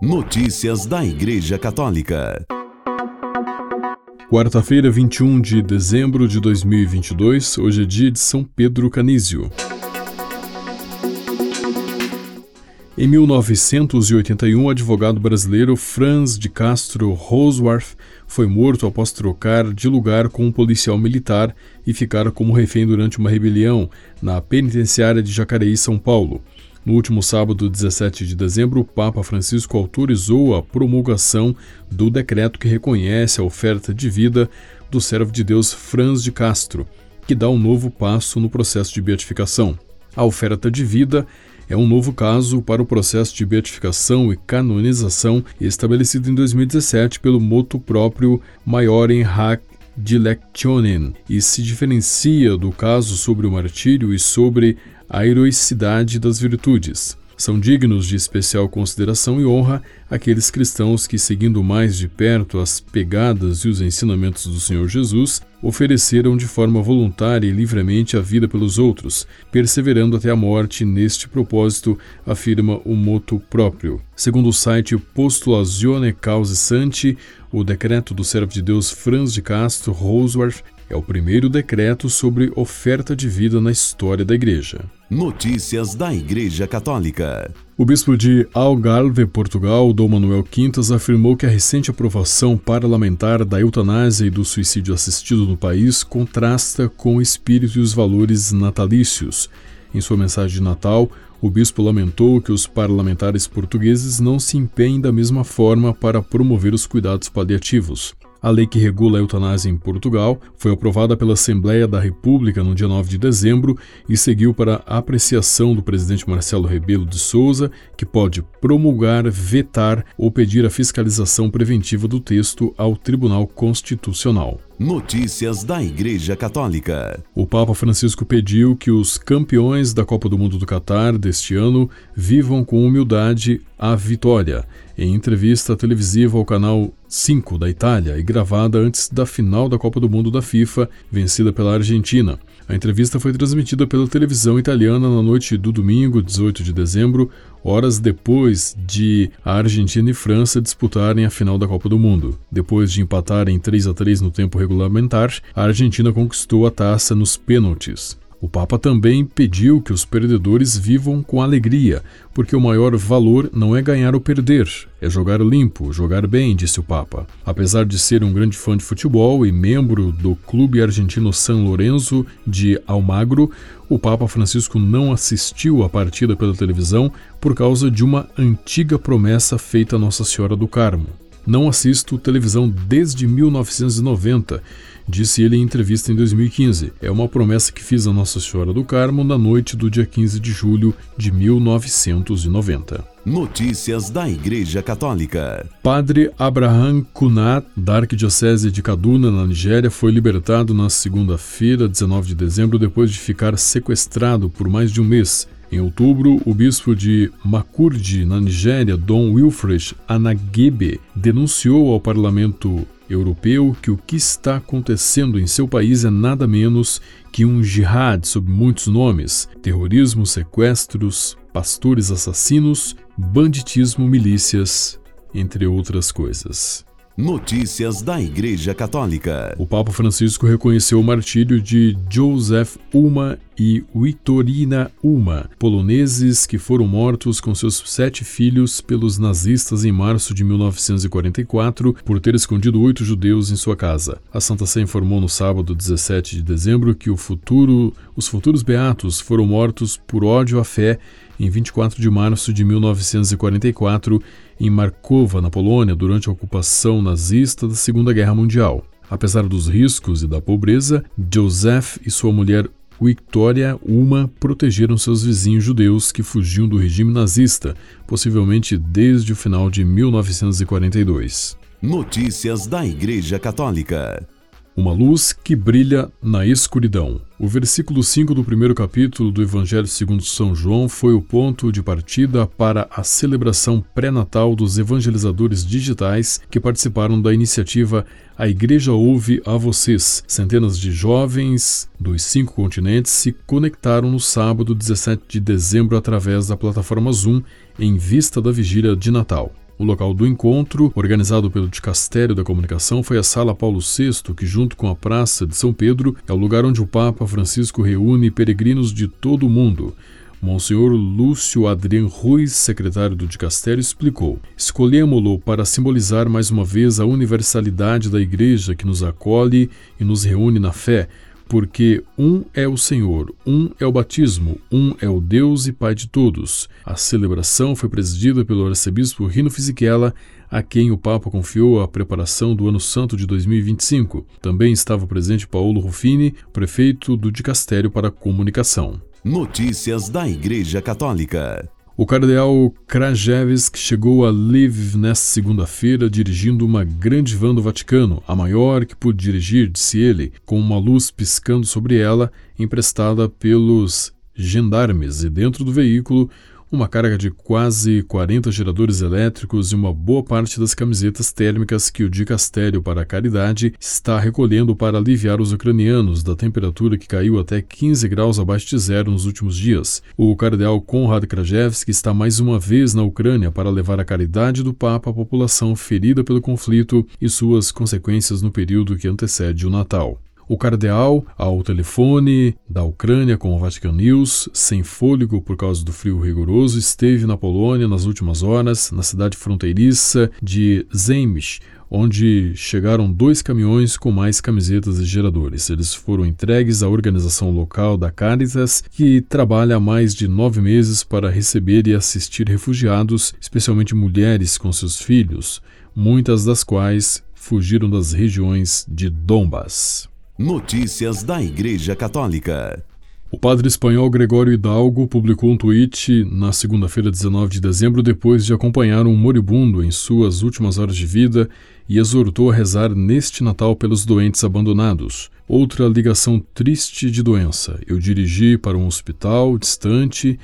Notícias da Igreja Católica. Quarta-feira, 21 de dezembro de 2022, hoje é dia de São Pedro Canísio. Em 1981, o advogado brasileiro Franz de Castro Rosworth foi morto após trocar de lugar com um policial militar e ficar como refém durante uma rebelião na penitenciária de Jacareí, São Paulo. No último sábado, 17 de dezembro, o Papa Francisco autorizou a promulgação do decreto que reconhece a oferta de vida do servo de Deus Franz de Castro, que dá um novo passo no processo de beatificação. A oferta de vida é um novo caso para o processo de beatificação e canonização estabelecido em 2017 pelo moto próprio Maiorem Hac Dilectionem e se diferencia do caso sobre o martírio e sobre a heroicidade das virtudes. São dignos de especial consideração e honra aqueles cristãos que, seguindo mais de perto as pegadas e os ensinamentos do Senhor Jesus, ofereceram de forma voluntária e livremente a vida pelos outros, perseverando até a morte neste propósito, afirma o moto próprio. Segundo o site Postulazione Cause Santi, o decreto do servo de Deus Franz de Castro Roseworth é o primeiro decreto sobre oferta de vida na história da Igreja. Notícias da Igreja Católica. O bispo de Algarve, Portugal, Dom Manuel Quintas, afirmou que a recente aprovação parlamentar da eutanásia e do suicídio assistido no país contrasta com o espírito e os valores natalícios. Em sua mensagem de Natal, o bispo lamentou que os parlamentares portugueses não se empenhem da mesma forma para promover os cuidados paliativos. A lei que regula a eutanásia em Portugal foi aprovada pela Assembleia da República no dia 9 de dezembro e seguiu para a apreciação do presidente Marcelo Rebelo de Souza, que pode promulgar, vetar ou pedir a fiscalização preventiva do texto ao Tribunal Constitucional. Notícias da Igreja Católica. O Papa Francisco pediu que os campeões da Copa do Mundo do Catar deste ano vivam com humildade a vitória. Em entrevista televisiva ao canal 5 da Itália e gravada antes da final da Copa do Mundo da FIFA, vencida pela Argentina. A entrevista foi transmitida pela televisão italiana na noite do domingo, 18 de dezembro, horas depois de a Argentina e França disputarem a final da Copa do Mundo. Depois de empatarem 3 a 3 no tempo regulamentar, a Argentina conquistou a taça nos pênaltis. O Papa também pediu que os perdedores vivam com alegria, porque o maior valor não é ganhar ou perder, é jogar limpo, jogar bem, disse o Papa. Apesar de ser um grande fã de futebol e membro do clube argentino San Lorenzo de Almagro, o Papa Francisco não assistiu à partida pela televisão por causa de uma antiga promessa feita a Nossa Senhora do Carmo. Não assisto televisão desde 1990, disse ele em entrevista em 2015. É uma promessa que fiz a Nossa Senhora do Carmo na noite do dia 15 de julho de 1990. Notícias da Igreja Católica. Padre Abraham Kunat, da Arquidiocese de Kaduna, na Nigéria, foi libertado na segunda-feira, 19 de dezembro, depois de ficar sequestrado por mais de um mês. Em outubro, o bispo de Makurdi, na Nigéria, Dom Wilfred Anagebe, denunciou ao parlamento europeu que o que está acontecendo em seu país é nada menos que um jihad sob muitos nomes: terrorismo, sequestros, pastores assassinos, banditismo, milícias, entre outras coisas. Notícias da Igreja Católica. O Papa Francisco reconheceu o martírio de Joseph Uma e Vitorina Uma, poloneses que foram mortos com seus sete filhos pelos nazistas em março de 1944 por ter escondido oito judeus em sua casa. A Santa Sé informou no sábado 17 de dezembro que futuro, os futuros beatos foram mortos por ódio à fé em 24 de março de 1944 em Markova, na Polônia, durante a ocupação nazista da Segunda Guerra Mundial. Apesar dos riscos e da pobreza, Joseph e sua mulher Victoria Uma protegeram seus vizinhos judeus que fugiam do regime nazista, possivelmente desde o final de 1942. Notícias da Igreja Católica. Uma luz que brilha na escuridão. O versículo 5 do primeiro capítulo do Evangelho segundo São João foi o ponto de partida para a celebração pré-natal dos evangelizadores digitais que participaram da iniciativa A Igreja Ouve a Vocês. Centenas de jovens dos cinco continentes se conectaram no sábado 17 de dezembro através da plataforma Zoom em vista da vigília de Natal. O local do encontro, organizado pelo Dicastério da Comunicação, foi a Sala Paulo VI, que, junto com a Praça de São Pedro, é o lugar onde o Papa Francisco reúne peregrinos de todo o mundo. Monsenhor Lúcio Adrian Ruiz, secretário do Dicastério, explicou: Escolhemos-lo para simbolizar mais uma vez a universalidade da Igreja que nos acolhe e nos reúne na fé, porque um é o Senhor, um é o batismo, um é o Deus e Pai de todos. A celebração foi presidida pelo arcebispo Rino Fisichella, a quem o Papa confiou a preparação do Ano Santo de 2025. Também estava presente Paulo Ruffini, prefeito do Dicastério para Comunicação. Notícias da Igreja Católica. O cardeal Krajewski chegou a Lviv nesta segunda-feira dirigindo uma grande van do Vaticano, a maior que pude dirigir, disse ele, com uma luz piscando sobre ela, emprestada pelos gendarmes, e dentro do veículo uma carga de quase 40 geradores elétricos e uma boa parte das camisetas térmicas que o Dicastério para a Caridade está recolhendo para aliviar os ucranianos da temperatura que caiu até 15 graus abaixo de zero nos últimos dias. O cardeal Konrad Krajewski está mais uma vez na Ucrânia para levar a caridade do Papa à população ferida pelo conflito e suas consequências no período que antecede o Natal. O cardeal, ao telefone da Ucrânia com o Vatican News, sem fôlego por causa do frio rigoroso, esteve na Polônia nas últimas horas, na cidade fronteiriça de Zemich, onde chegaram dois caminhões com mais camisetas e geradores. Eles foram entregues à organização local da Caritas, que trabalha há mais de nove meses para receber e assistir refugiados, especialmente mulheres com seus filhos, muitas das quais fugiram das regiões de Donbas. Notícias da Igreja Católica. O padre espanhol Gregório Hidalgo publicou um tweet na segunda-feira, 19 de dezembro, depois de acompanhar um moribundo em suas últimas horas de vida e exortou a rezar neste Natal pelos doentes abandonados. Outra ligação triste de doença. Eu dirigi para um hospital distante.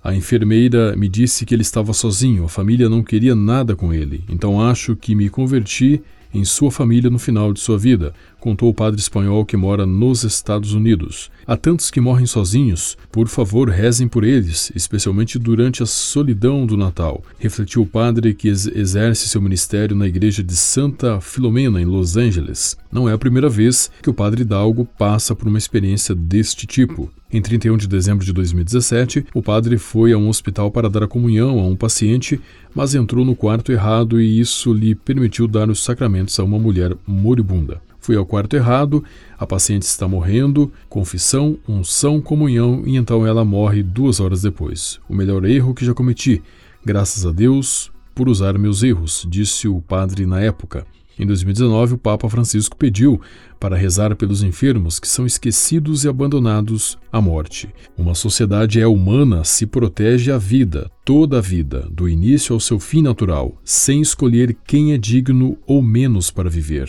A enfermeira me disse que ele estava sozinho, a família não queria nada com ele, então acho que me converti em sua família no final de sua vida, contou o padre espanhol que mora nos Estados Unidos. Há tantos que morrem sozinhos, por favor, rezem por eles, especialmente durante a solidão do Natal, refletiu o padre que exerce seu ministério na igreja de Santa Filomena, em Los Angeles. Não é a primeira vez que o padre Hidalgo passa por uma experiência deste tipo. Em 31 de dezembro de 2017, o padre foi a um hospital para dar a comunhão a um paciente, mas entrou no quarto errado e isso lhe permitiu dar os sacramentos a uma mulher moribunda. Fui ao quarto errado, a paciente está morrendo, confissão, unção, comunhão e então ela morre duas horas depois. O melhor erro que já cometi. Graças a Deus por usar meus erros, disse o padre na época. Em 2019, o Papa Francisco pediu para rezar pelos enfermos que são esquecidos e abandonados à morte. Uma sociedade é humana se protege a vida, toda a vida, do início ao seu fim natural, sem escolher quem é digno ou menos para viver.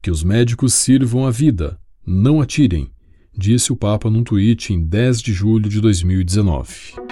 Que os médicos sirvam a vida, não atirem, disse o Papa num tweet em 10 de julho de 2019.